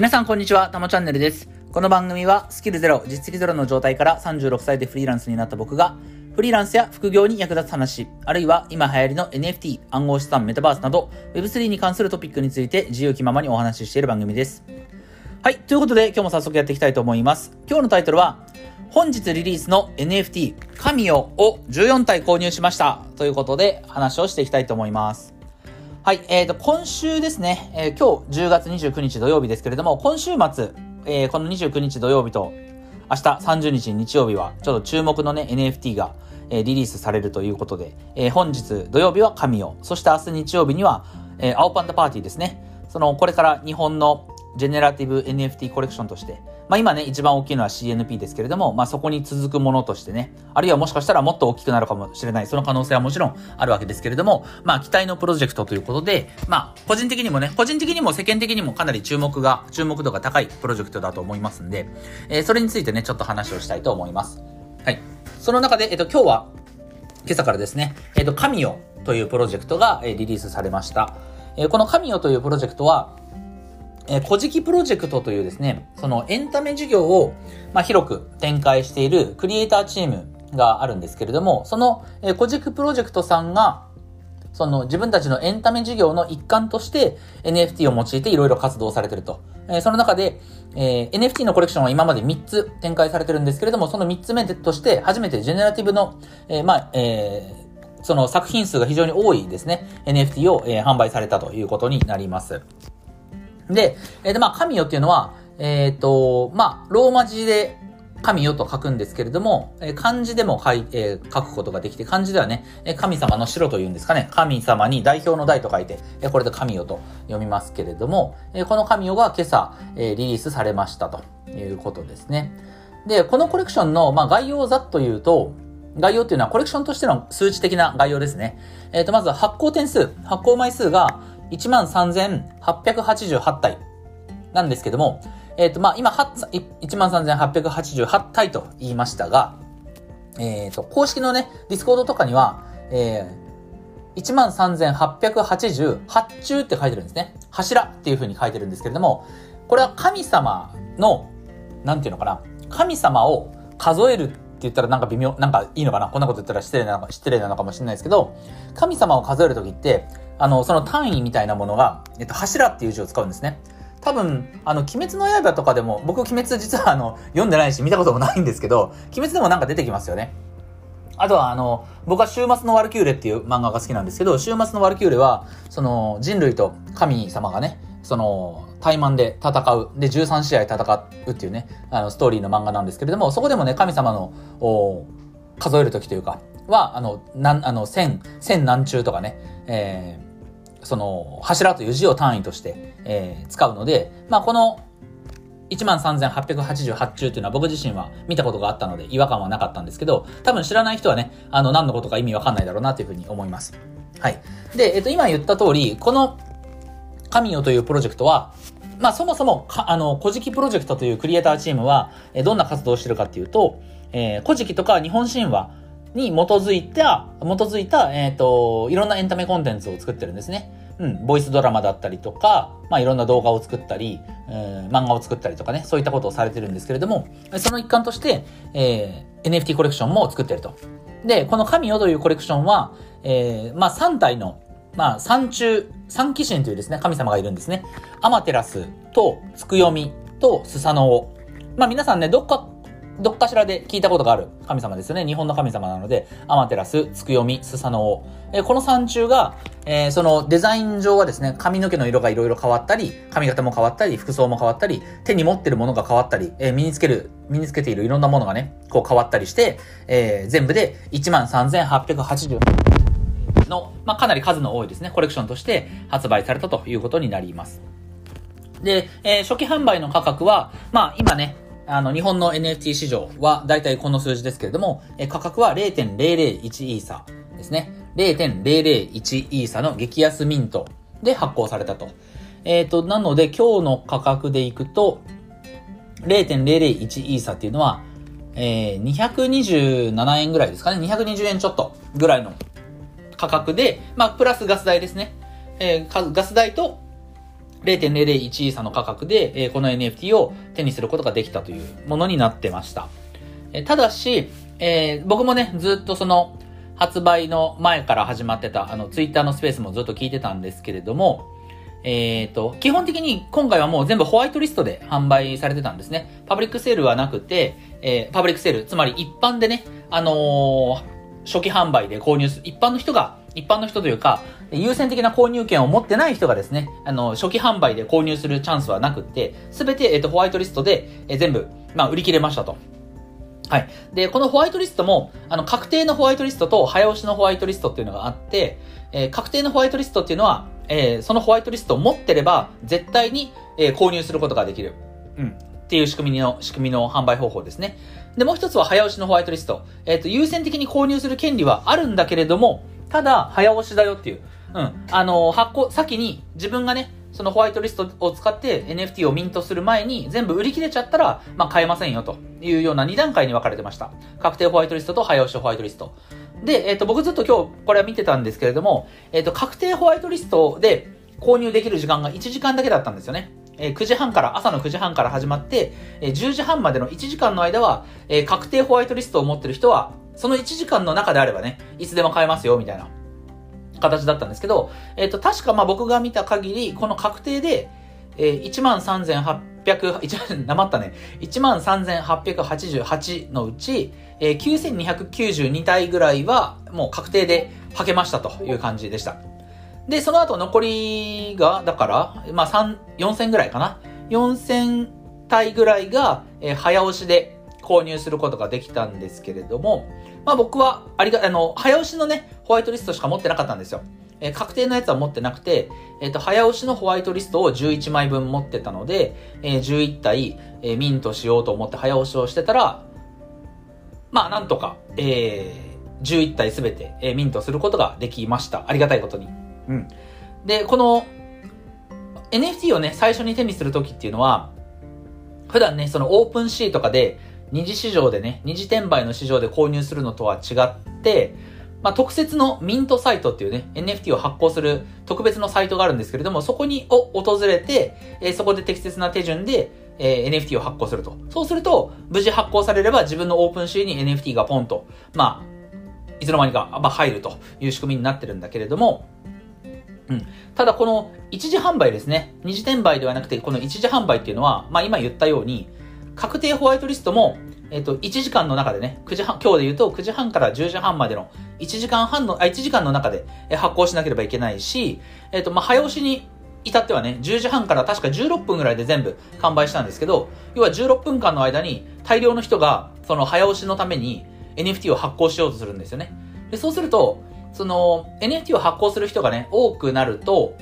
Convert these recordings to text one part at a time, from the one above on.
皆さんこんにちは、たまチャンネルです。この番組はスキルゼロ、実績ゼロの状態から36歳でフリーランスになった僕が、フリーランスや副業に役立つ話、あるいは今流行りの NFT、暗号資産、メタバースなど、Web3 に関するトピックについて自由気ままにお話ししている番組です。はい、ということで今日も早速やっていきたいと思います。今日のタイトルは、本日リリースの NFT、カミオを14体購入しました。ということで話をしていきたいと思います。はい、えーと、今週ですね、えー、今日10月29日土曜日ですけれども、今週末、えー、この29日土曜日と、明日30日日曜日は、ちょっと注目のね、NFT が、え、リリースされるということで、え、本日土曜日は神を、そして明日日曜日には、え、青パンダパーティーですね。その、これから日本のジェネラティブ NFT コレクションとして、まあ今ね、一番大きいのは CNP ですけれども、まあそこに続くものとしてね、あるいはもしかしたらもっと大きくなるかもしれない、その可能性はもちろんあるわけですけれども、まあ期待のプロジェクトということで、まあ個人的にもね、個人的にも世間的にもかなり注目が、注目度が高いプロジェクトだと思いますんで、えー、それについてね、ちょっと話をしたいと思います。はい。その中で、えっと、今日は、今朝からですね、えっと、神よというプロジェクトが、えリリースされました。えこの神よというプロジェクトは、えー、古事記プロジェクトというですね、そのエンタメ事業を、まあ、広く展開しているクリエイターチームがあるんですけれども、その、えー、古事記プロジェクトさんが、その自分たちのエンタメ事業の一環として NFT を用いていろいろ活動されてると。えー、その中で、えー、NFT のコレクションは今まで3つ展開されてるんですけれども、その3つ目として初めてジェネラティブの、えー、まあ、えー、その作品数が非常に多いですね、NFT を、えー、販売されたということになります。で、えー、で、まあ、神よっていうのは、えっ、ー、と、まあ、ローマ字で神よと書くんですけれども、えー、漢字でも書い、えー、書くことができて、漢字ではね、神様の城というんですかね、神様に代表の代と書いて、えこれで神よと読みますけれども、えこの神よが今朝、えリリースされましたということですね。で、このコレクションの、まあ、概要をざっと言うと、概要っていうのはコレクションとしての数値的な概要ですね。えっ、と、まず発行点数、発行枚数が、13,888体なんですけども、えっ、ー、と、まあ、今、13,888体と言いましたが、えっ、ー、と、公式のね、 Discord とかには、えー、13,888中って書いてるんですね。柱っていう風に書いてるんですけれども、これは神様の、なんていうのかな、神様を数えるって言ったらなんか微妙、なんかいいのかなこんなこと言ったら失礼なのか、失礼なのかもしれないですけど、神様を数えるときって、あの、その単位みたいなものが、えっと、柱っていう字を使うんですね。多分、あの、鬼滅の刃とかでも、僕鬼滅実はあの、読んでないし見たこともないんですけど、鬼滅でもなんか出てきますよね。あとはあの、僕は週末のワルキューレっていう漫画が好きなんですけど、週末のワルキューレは、その人類と神様がね、その、対マンで戦う。で、13試合戦うっていうね、あの、ストーリーの漫画なんですけれども、そこでもね、神様の、お数えるときというか、は、あの、なん、あの、千、千何中とかね、えー、その、柱という字を単位として、えー、使うので、まあ、この、13,888中というのは僕自身は見たことがあったので違和感はなかったんですけど、多分知らない人はね、あの、何のことか意味わかんないだろうなというふうに思います。はい。で、えっと、今言った通り、この、神よというプロジェクトは、まあ、そもそも、あの、古事記プロジェクトというクリエイターチームは、えどんな活動をしてるかっていうと、えー、古事記とか日本神話に基づいた、基づいた、えっ、ー、と、いろんなエンタメコンテンツを作ってるんですね。うん、ボイスドラマだったりとか、まあいろんな動画を作ったり、うん、漫画を作ったりとかね、そういったことをされてるんですけれども、その一環として、えー、NFT コレクションも作ってると。で、この神よというコレクションは、えー、まあ3体の、まあ三中、三鬼神というですね、神様がいるんですね。アマテラスと、つくよみと、スサノオ。まあ皆さんね、どっかどっかしらで聞いたことがある神様ですよね。日本の神様なので、アマテラス、ツクヨミ、スサノオ。えこの三中が、えー、そのデザイン上はですね、髪の毛の色がいろいろ変わったり、髪型も変わったり、服装も変わったり、手に持ってるものが変わったり、えー、身につける、身につけているいろんなものがね、こう変わったりして、えー、全部で13,880の、まあ、かなり数の多いですね、コレクションとして発売されたということになります。で、えー、初期販売の価格は、まあ今ね、あの、日本の NFT 市場はだいたいこの数字ですけれども、え価格は0.001イーサですね。0.001イーサの激安ミントで発行されたと。えっ、ー、と、なので今日の価格でいくと、0.001イーサっていうのは、えー、227円ぐらいですかね。220円ちょっとぐらいの価格で、まあ、プラスガス代ですね。えー、ガス代と0.001イーサの価格で、え、この NFT を手にすることができたというものになってました。え、ただし、えー、僕もね、ずっとその、発売の前から始まってた、あの、ツイッターのスペースもずっと聞いてたんですけれども、えっ、ー、と、基本的に今回はもう全部ホワイトリストで販売されてたんですね。パブリックセールはなくて、えー、パブリックセール、つまり一般でね、あのー、初期販売で購入する、一般の人が、一般の人というか、優先的な購入権を持ってない人がですね、あの、初期販売で購入するチャンスはなくって、すべて、えっ、と、ホワイトリストで、え全部、まあ、売り切れましたと。はい。で、このホワイトリストも、あの、確定のホワイトリストと早押しのホワイトリストっていうのがあって、えー、確定のホワイトリストっていうのは、えー、そのホワイトリストを持ってれば、絶対に、えー、購入することができる。うん。っていう仕組みの、仕組みの販売方法ですね。で、もう一つは早押しのホワイトリスト。えっ、と、優先的に購入する権利はあるんだけれども、ただ、早押しだよっていう。うん。あの、発行、先に自分がね、そのホワイトリストを使って NFT をミントする前に全部売り切れちゃったら、まあ、買えませんよというような2段階に分かれてました。確定ホワイトリストと早押しホワイトリスト。で、えっ、ー、と、僕ずっと今日これは見てたんですけれども、えっ、ー、と、確定ホワイトリストで購入できる時間が1時間だけだったんですよね。えー、9時半から、朝の9時半から始まって、えー、10時半までの1時間の間は、え、確定ホワイトリストを持ってる人は、その1時間の中であればね、いつでも買えますよ、みたいな形だったんですけど、えっ、ー、と、確かまあ僕が見た限り、この確定で、えー、13,800、一なまったね。13,888のうち、えー、9,292体ぐらいはもう確定で履けましたという感じでした。で、その後残りが、だから、まあ3、4000ぐらいかな。4000体ぐらいが、えー、早押しで購入することができたんですけれども、まあ僕は、ありが、あの、早押しのね、ホワイトリストしか持ってなかったんですよ。え、確定のやつは持ってなくて、えっ、と、早押しのホワイトリストを11枚分持ってたので、えー、11体、え、ミントしようと思って早押しをしてたら、まあ、なんとか、えー、11体すべて、え、ミントすることができました。ありがたいことに。うん。で、この、NFT をね、最初に手にするときっていうのは、普段ね、そのオープンシーとかで、二次市場でね、二次転売の市場で購入するのとは違って、まあ、特設のミントサイトっていうね、NFT を発行する特別のサイトがあるんですけれども、そこに、を訪れて、えー、そこで適切な手順で、えー、NFT を発行すると。そうすると、無事発行されれば自分のオープンシーに NFT がポンと、まあ、いつの間にか、まあ、入るという仕組みになってるんだけれども、うん。ただこの一次販売ですね。二次転売ではなくて、この一次販売っていうのは、まあ今言ったように、確定ホワイトリストも、えっ、と、1時間の中でね、9時半、今日で言うと9時半から10時半までの1時間半の、あ、1時間の中で発行しなければいけないし、えっ、と、まあ、早押しに至ってはね、10時半から確か16分ぐらいで全部完売したんですけど、要は16分間の間に大量の人が、その早押しのために NFT を発行しようとするんですよね。で、そうすると、その NFT を発行する人がね、多くなると、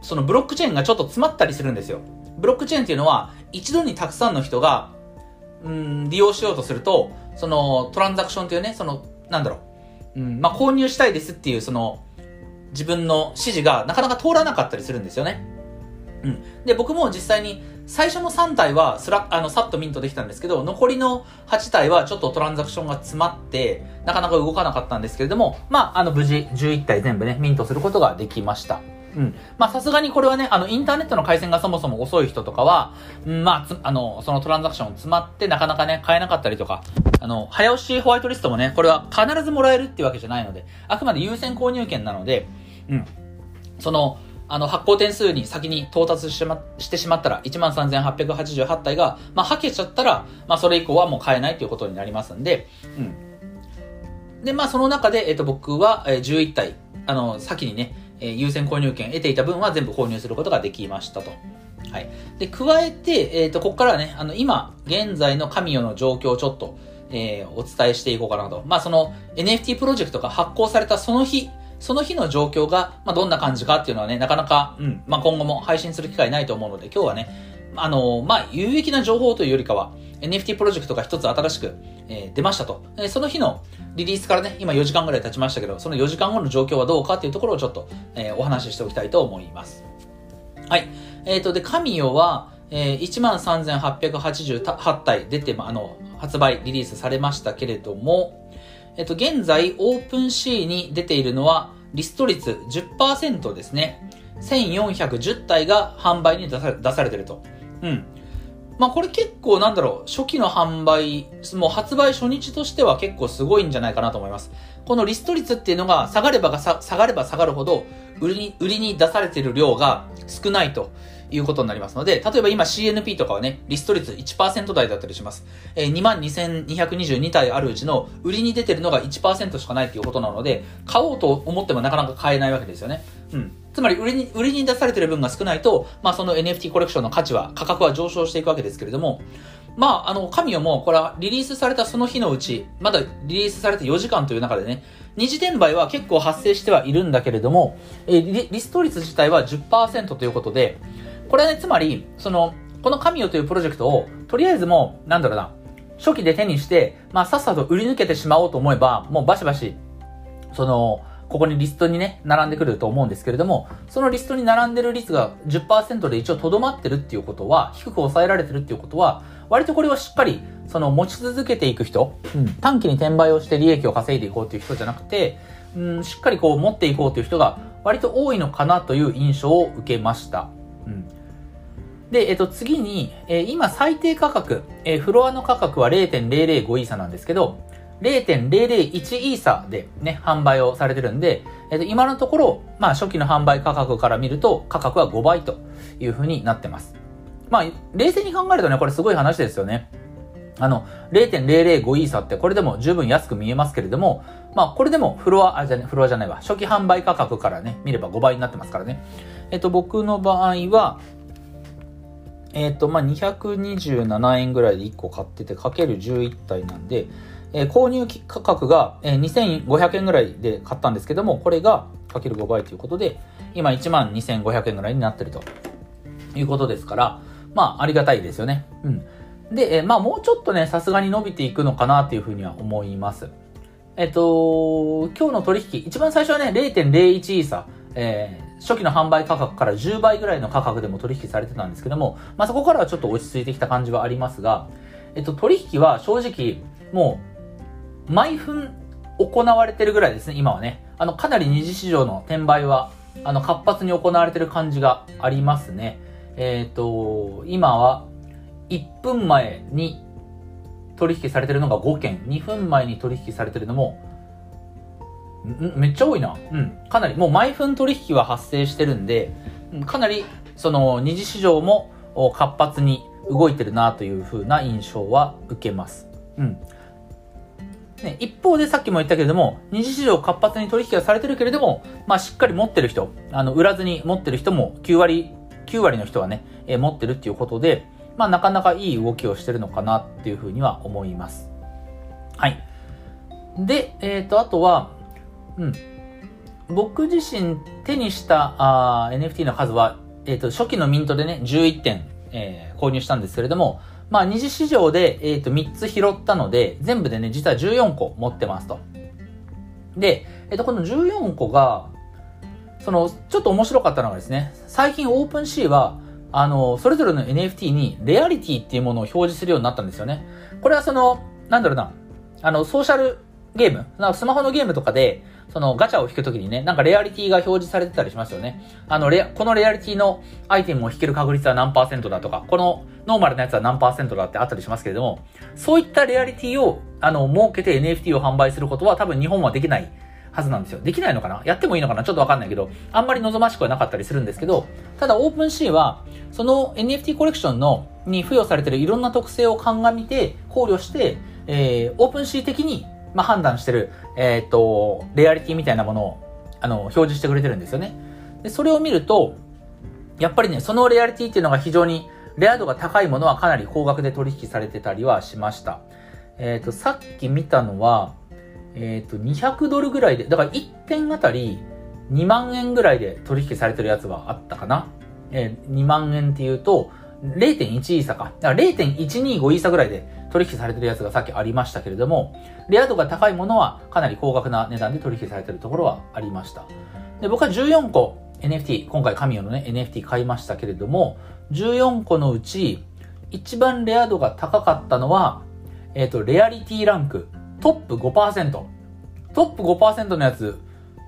そのブロックチェーンがちょっと詰まったりするんですよ。ブロックチェーンっていうのは、一度にたくさんの人がうん、利用しようとすると、そのトランザクションというね、その、なんだろう、うん、まあ、購入したいですっていう、その、自分の指示がなかなか通らなかったりするんですよね。うん。で、僕も実際に最初の3体はスラあの、さっとミントできたんですけど、残りの8体はちょっとトランザクションが詰まって、なかなか動かなかったんですけれども、まあ、あの、無事11体全部ね、ミントすることができました。うん。まあさすがにこれはね、あの、インターネットの回線がそもそも遅い人とかは、うん、まあ、あの、そのトランザクション詰まってなかなかね、買えなかったりとか、あの、早押しホワイトリストもね、これは必ずもらえるっていうわけじゃないので、あくまで優先購入権なので、うん。その、あの、発行点数に先に到達してましてしまったら、13,888体が、まあ、はけちゃったら、まあ、それ以降はもう買えないということになりますんで、うん。で、まあ、その中で、えっ、と、僕は、えー、11体、あの、先にね、えー、優先購入権得ていた分は全部購入することができましたと。はい。で、加えて、えっ、ー、と、ここからはね、あの、今、現在の神代の状況をちょっと、えー、お伝えしていこうかなと。まあ、その NFT プロジェクトが発行されたその日、その日の状況が、まあ、どんな感じかっていうのはね、なかなか、うん、まあ、今後も配信する機会ないと思うので、今日はね、あの、まあ、有益な情報というよりかは、NFT プロジェクトが一つ新しく、えー、出ましたと。えー、その日のリリースからね、今4時間ぐらい経ちましたけど、その4時間後の状況はどうかっていうところをちょっと、えー、お話ししておきたいと思います。はい。えっ、ー、と、で、神代は、えー、13,888体出て、ま、あの、発売、リリースされましたけれども、えっ、ー、と、現在、オープンシーに出ているのは、リスト率10%ですね。1410体が販売に出さ出されてると。うん。まあこれ結構なんだろう、初期の販売、もう発売初日としては結構すごいんじゃないかなと思います。このリスト率っていうのが下がれば下がれば下がるほど、売りに、売りに出されている量が少ないということになりますので、例えば今 CNP とかはね、リスト率1%台だったりします。えー、22,222体あるうちの売りに出てるのが1%しかないということなので、買おうと思ってもなかなか買えないわけですよね。うん。つまり売りに、売りに出されてる分が少ないと、まあその NFT コレクションの価値は、価格は上昇していくわけですけれども、まあ、あの、神代も、これはリリースされたその日のうち、まだリリースされて4時間という中でね、二次転売は結構発生してはいるんだけれども、えー、リスト率自体は10%ということで、これはね、つまり、その、この神代というプロジェクトを、とりあえずもう、なんだろうな、初期で手にして、まあ、さっさと売り抜けてしまおうと思えば、もうバシバシ、その、ここにリストにね、並んでくると思うんですけれども、そのリストに並んでる率が10%で一応留まってるっていうことは、低く抑えられてるっていうことは、割とこれをしっかり、その持ち続けていく人、うん、短期に転売をして利益を稼いでいこうっていう人じゃなくて、うん、しっかりこう持っていこうという人が割と多いのかなという印象を受けました。うん。で、えっと、次に、えー、今最低価格、えー、フロアの価格は0.005イーサなんですけど、0.001イーサでね、販売をされてるんで、えっと、今のところ、まあ、初期の販売価格から見ると、価格は5倍という風になってます。まあ、冷静に考えるとね、これすごい話ですよね。あの、0.005イーサってこれでも十分安く見えますけれども、まあ、これでもフロア、あ、じゃね、フロアじゃないわ。初期販売価格からね、見れば5倍になってますからね。えっと、僕の場合は、えっと、まあ、227円ぐらいで1個買ってて、かける11体なんで、えー、購入価格が、えー、2500円ぐらいで買ったんですけども、これがかける5倍ということで、今1万2500円ぐらいになってるということですから、まあ、ありがたいですよね。うん。で、えー、まあ、もうちょっとね、さすがに伸びていくのかなというふうには思います。えっと、今日の取引、一番最初はね、0.01イーサ、えー、初期の販売価格から10倍ぐらいの価格でも取引されてたんですけども、まあ、そこからはちょっと落ち着いてきた感じはありますが、えっと、取引は正直、もう、毎分行われてるぐらいですね、今はね。あの、かなり二次市場の転売は、あの、活発に行われてる感じがありますね。えっ、ー、と、今は、1分前に取引されてるのが5件、2分前に取引されてるのも、めっちゃ多いな。うん。かなり、もう毎分取引は発生してるんで、かなり、その、二次市場も活発に動いてるなという風な印象は受けます。うん。ね、一方でさっきも言ったけれども、二次市場活発に取引がされてるけれども、まあしっかり持ってる人、あの、売らずに持ってる人も9割、9割の人はね、えー、持ってるっていうことで、まあなかなかいい動きをしてるのかなっていうふうには思います。はい。で、えっ、ー、と、あとは、うん。僕自身手にしたあ NFT の数は、えっ、ー、と、初期のミントでね、11点、えー、購入したんですけれども、まあ、二次市場で、えっ、ー、と、3つ拾ったので、全部でね、実は14個持ってますと。で、えっ、ー、と、この14個が、その、ちょっと面白かったのがですね、最近オープンシーは、あの、それぞれの NFT にレアリティっていうものを表示するようになったんですよね。これはその、なんだろうな、あの、ソーシャルゲーム、スマホのゲームとかで、そのガチャを引くときにね、なんかレアリティが表示されてたりしますよね。あの、レこのレアリティのアイテムを引ける確率は何パーセントだとか、このノーマルなやつは何パーセントだってあったりしますけれども、そういったレアリティを、あの、設けて NFT を販売することは多分日本はできないはずなんですよ。できないのかな？やってもいいのかな？ちょっとわかんないけど、あんまり望ましくはなかったりするんですけど、ただ OpenSea は、その NFT コレクションの、に付与されてるいろんな特性を鑑みて、考慮して、えー、 OpenSea 的にまあ、判断してる、えっ、と、レアリティみたいなものを、あの、表示してくれてるんですよね。で、それを見ると、やっぱりね、そのレアリティっていうのが非常に、レア度が高いものはかなり高額で取引されてたりはしました。えっ、ー、と、さっき見たのは、えっ、ー、と、200ドルぐらいで、だから1点あたり2万円ぐらいで取引されてるやつはあったかな。えー、2万円っていうと、0.1イーサか。だから0.125イーサぐらいで取引されてるやつがさっきありましたけれども、レア度が高いものはかなり高額な値段で取引されてるところはありました。で、僕は14個 NFT、今回神代のね、NFT 買いましたけれども、14個のうち、一番レア度が高かったのは、えっ、ー、と、レアリティランク、トップ5%。トップ5%のやつ、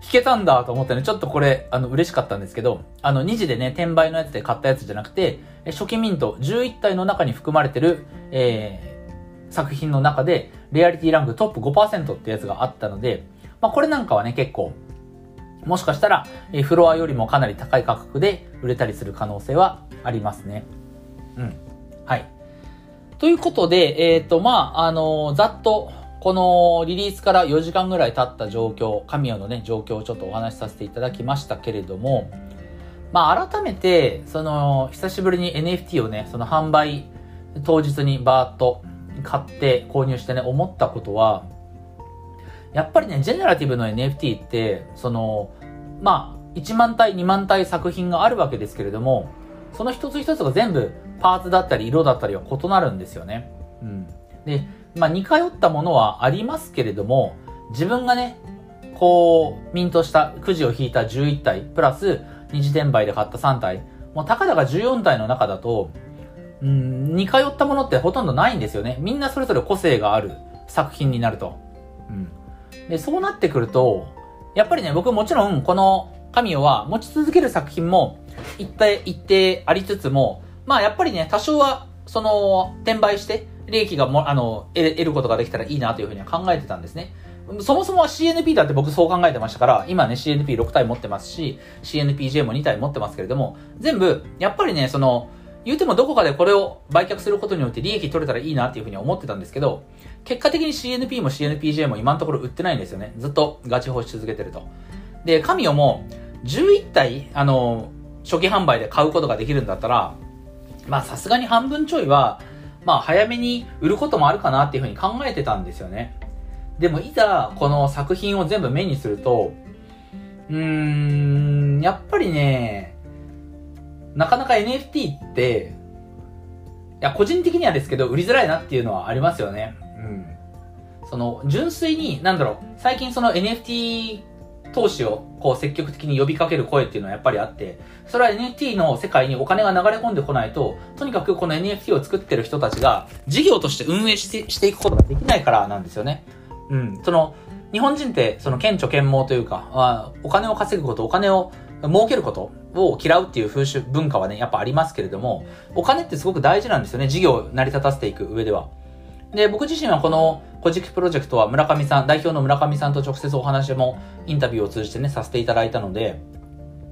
弾けたんだと思ってね、ちょっとこれ、あの、嬉しかったんですけど、あの、2時でね、転売のやつで買ったやつじゃなくて、初期ミント11体の中に含まれてる、えー、作品の中で、レアリティランクトップ5%ってやつがあったので、まあ、これなんかはね、結構、もしかしたら、え、フロアよりもかなり高い価格で売れたりする可能性はありますね。うん。はい。ということで、えっ、ー、と、まあ、あのー、ざっと、このリリースから4時間ぐらい経った状況、神代のね、状況をちょっとお話しさせていただきましたけれども、まあ改めて、その、久しぶりに NFT をね、その販売当日にバーッと買って購入してね、思ったことは、やっぱりね、ジェネラティブの NFT って、その、まあ、1万体、2万体作品があるわけですけれども、その一つ一つが全部パーツだったり色だったりは異なるんですよね。うん。で、まあ似通ったものはありますけれども、自分がね、こう、ミントしたくじを引いた11体、プラス二次転売で買った3体、もうたかだか14体の中だと、うん、似通ったものってほとんどないんですよね。みんなそれぞれ個性がある作品になると。うん。で、そうなってくると、やっぱりね、僕もちろんこの神代は持ち続ける作品も一定、一定ありつつも、まあやっぱりね、多少は、その、転売して、利益がも、あの、得ることができたらいいなというふうには考えてたんですね。そもそもは CNP だって僕そう考えてましたから、今ね CNP6 体持ってますし、CNPJ も2体持ってますけれども、全部、やっぱりね、その、言うてもどこかでこれを売却することによって利益取れたらいいなっていうふうに思ってたんですけど、結果的に CNP も CNPJ も今のところ売ってないんですよね。ずっとガチホし続けてると。で、神代も11体、あの、初期販売で買うことができるんだったら、まあさすがに半分ちょいは、まあ早めに売ることもあるかなっていうふうに考えてたんですよね。でもいざこの作品を全部目にすると、うーん、やっぱりね、なかなか NFT って、いや、個人的にはですけど、売りづらいなっていうのはありますよね。うん。その、純粋に、なんだろう、最近その NFT 投資をこう積極的に呼びかける声っていうのはやっぱりあって、それは NFT の世界にお金が流れ込んでこないと、とにかくこの NFT を作ってる人たちが事業として運営してしていくことができないからなんですよね。うん。その、日本人ってその顕著顕盲というか、あお金を稼ぐこと、お金を儲けることを嫌うっていう風習、文化はね、やっぱありますけれども、お金ってすごく大事なんですよね。事業を成り立たせていく上では。で、僕自身はこの古事記プロジェクトは村上さん、代表の村上さんと直接お話もインタビューを通じてね、させていただいたので、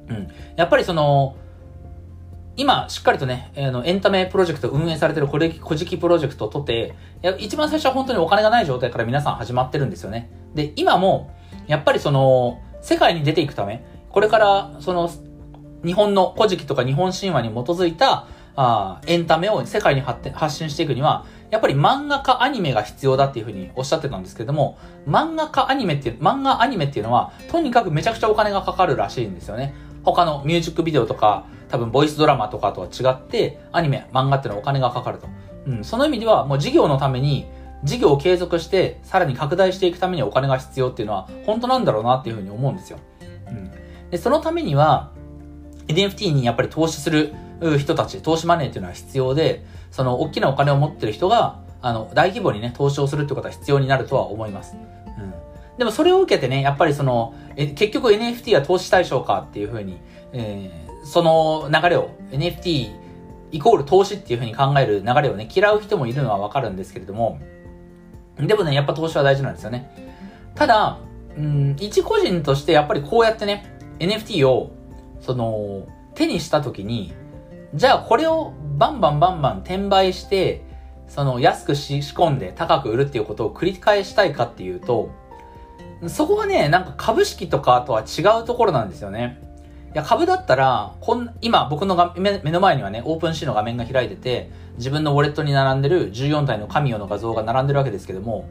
うん。やっぱりその、今、しっかりとね、あの、エンタメプロジェクト運営されてる古事記プロジェクトをとて、一番最初は本当にお金がない状態から皆さん始まってるんですよね。で、今も、やっぱりその、世界に出ていくため、これから、その、日本の古事記とか日本神話に基づいた、あエンタメを世界に発発信していくには、やっぱり漫画かアニメが必要だっていうふうにおっしゃってたんですけれども、漫画かアニメっていう、漫画アニメっていうのは、とにかくめちゃくちゃお金がかかるらしいんですよね。他のミュージックビデオとか、多分ボイスドラマとかとは違って、アニメ、漫画っていうのはお金がかかると。うん、その意味では、もう事業のために、事業を継続して、さらに拡大していくためにお金が必要っていうのは、本当なんだろうなっていうふうに思うんですよ。うん。で、そのためには、NFT にやっぱり投資する人たち、投資マネーっていうのは必要で、その大きなお金を持ってる人が、あの、大規模にね、投資をするってことは必要になるとは思います。うん。でもそれを受けてね、やっぱりその、え結局 NFT は投資対象かっていうふうに、えー、その流れを NFT イコール投資っていうふうに考える流れをね、嫌う人もいるのはわかるんですけれども、でもね、やっぱ投資は大事なんですよね。ただ、うん、一個人としてやっぱりこうやってね、NFT を、その、手にしたときに、じゃあこれをバンバンバンバン転売して、その安く仕込んで高く売るっていうことを繰り返したいかっていうと、そこはね、なんか株式とかとは違うところなんですよね。いや、株だったら、こん、今僕の目の前にはね、オープンシーの画面が開いてて、自分のウォレットに並んでる14体の神代の画像が並んでるわけですけども、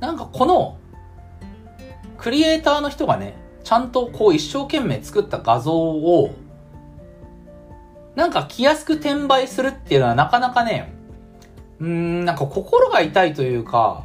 なんかこの、クリエイターの人がね、ちゃんとこう一生懸命作った画像をなんか気安く転売するっていうのはなかなかね、うーん、なんか心が痛いというか、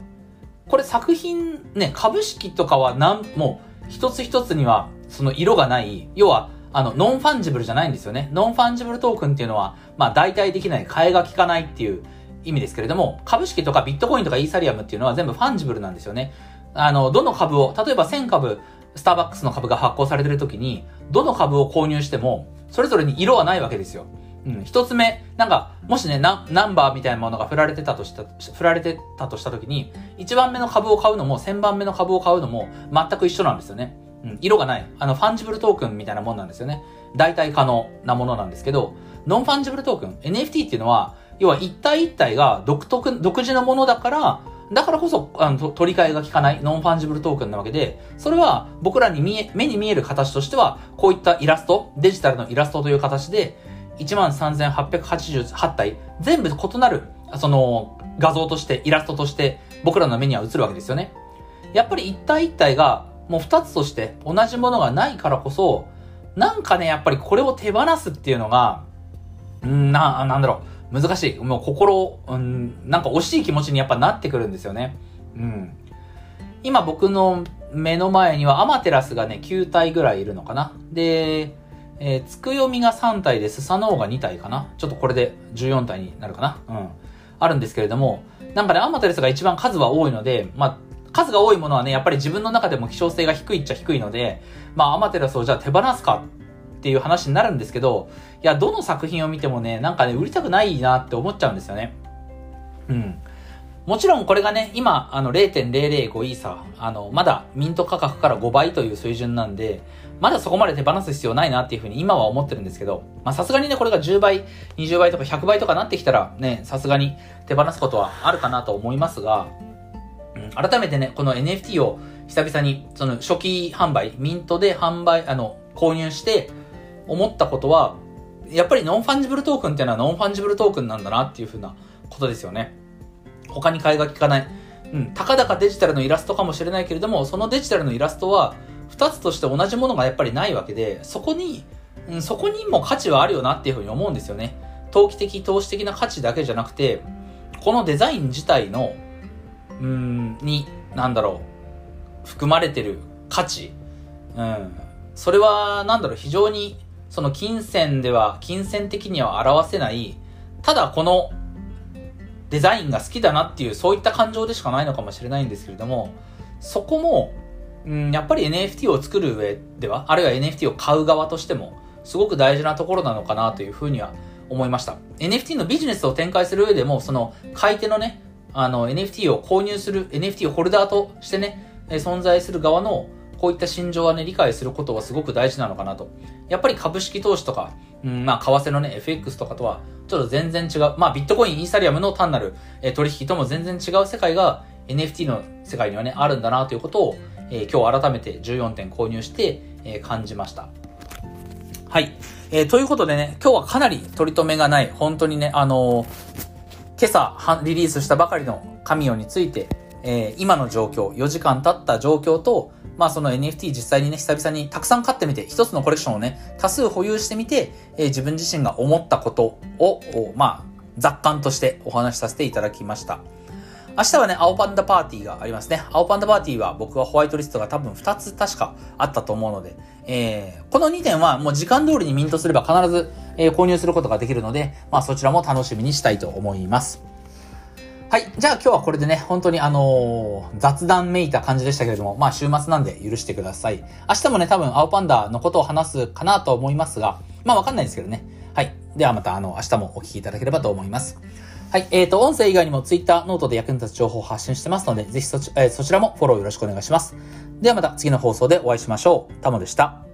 これ作品ね、株式とかはなん、もう一つ一つにはその色がない、要は、あの、ノンファンジブルじゃないんですよね。ノンファンジブルトークンっていうのは、まあ代替できない、替えが効かないっていう意味ですけれども、株式とかビットコインとかイーサリアムっていうのは全部ファンジブルなんですよね。あの、どの株を、例えば1000株、スターバックスの株が発行されてる時に、どの株を購入しても、それぞれに色はないわけですよ。うん、一つ目、なんか、もしね、ナンバーみたいなものが振られてたとした、振られてたとしたときに、一番目の株を買うのも、千番目の株を買うのも、全く一緒なんですよね。うん、色がない。あの、ファンジブルトークンみたいなもんなんですよね。代替可能なものなんですけど、ノンファンジブルトークン、NFT っていうのは、要は一体一体が独特、独自のものだから、だからこそ、あの、取り替えが効かないノンファンジブルトークンなわけで、それは僕らに見え、目に見える形としては、こういったイラスト、デジタルのイラストという形で、13,888体、全部異なる、その、画像として、イラストとして、僕らの目には映るわけですよね。やっぱり一体一体が、もう二つとして同じものがないからこそ、なんかね、やっぱりこれを手放すっていうのが、んな、なんだろう、難しい。もう心、うん、なんか惜しい気持ちにやっぱなってくるんですよね。うん。今僕の目の前にはアマテラスがね、9体ぐらいいるのかな。で、えー、つくよみが3体で、スサノオが2体かな。ちょっとこれで14体になるかな。うん。あるんですけれども、なんかね、アマテラスが一番数は多いので、まあ、数が多いものはね、やっぱり自分の中でも希少性が低いっちゃ低いので、まあ、アマテラスをじゃあ手放すかっていう話になるんですけど、いや、どの作品を見てもね、なんかね、売りたくないなって思っちゃうんですよね。うん。もちろんこれがね、今、あの、0.005イーサあの、まだミント価格から5倍という水準なんで、まだそこまで手放す必要ないなっていうふうに今は思ってるんですけど、まあさすがにね、これが10倍、20倍とか100倍とかなってきたらね、さすがに手放すことはあるかなと思いますが、うん、改めてね、この NFT を久々に、その初期販売、ミントで販売、あの、購入して思ったことは、やっぱりノンファンジブルトークンっていうのはノンファンジブルトークンなんだなっていうふうなことですよね。他に替えが利かない。うん、たかだかデジタルのイラストかもしれないけれども、そのデジタルのイラストは、二つとして同じものがやっぱりないわけで、そこに、うん、そこにも価値はあるよなっていうふうに思うんですよね。投機的、投資的な価値だけじゃなくて、このデザイン自体の、うん、に、なんだろう、含まれてる価値、うん、それは、なんだろう、非常に、その金銭では、金銭的には表せない、ただこのデザインが好きだなっていう、そういった感情でしかないのかもしれないんですけれども、そこも、うん、やっぱり NFT を作る上では、あるいは NFT を買う側としても、すごく大事なところなのかなというふうには思いました。NFT のビジネスを展開する上でも、その買い手のね、あの NFT を購入する NFT をホルダーとしてね、存在する側のこういった心情はね、理解することはすごく大事なのかなと。やっぱり株式投資とか、うん、まあ、為替のね、FX とかとは、ちょっと全然違う。まあ、ビットコイン、イーサリアムの単なる、え取引とも全然違う世界が NFT の世界にはね、あるんだなということを、えー、今日改めて14点購入して、えー、感じました。はい。えー、ということでね、今日はかなり取り留めがない、本当にね、あの今朝リリースしたばかりの神代について、え今の状況、4時間経った状況と、まあその NFT 実際にね、久々にたくさん買ってみて、一つのコレクションをね、多数保有してみて、えー、自分自身が思ったことを、まあ、雑感としてお話しさせていただきました。明日はね、青パンダパーティーがありますね。青パンダパーティーは僕はホワイトリストが多分2つ確かあったと思うので、えー、この2点はもう時間通りにミントすれば必ず、えー、購入することができるので、まあそちらも楽しみにしたいと思います。はい。じゃあ今日はこれでね、本当にあのー、雑談めいた感じでしたけれども、まあ週末なんで許してください。明日もね、多分青パンダのことを話すかなと思いますが、まあわかんないですけどね。はい。ではまたあの、明日もお聞きいただければと思います。はい。えっ、ー、と、音声以外にも Twitter、ノートで役に立つ情報を発信してますので、ぜひそち,、えー、そちらもフォローよろしくお願いします。ではまた次の放送でお会いしましょう。タモでした。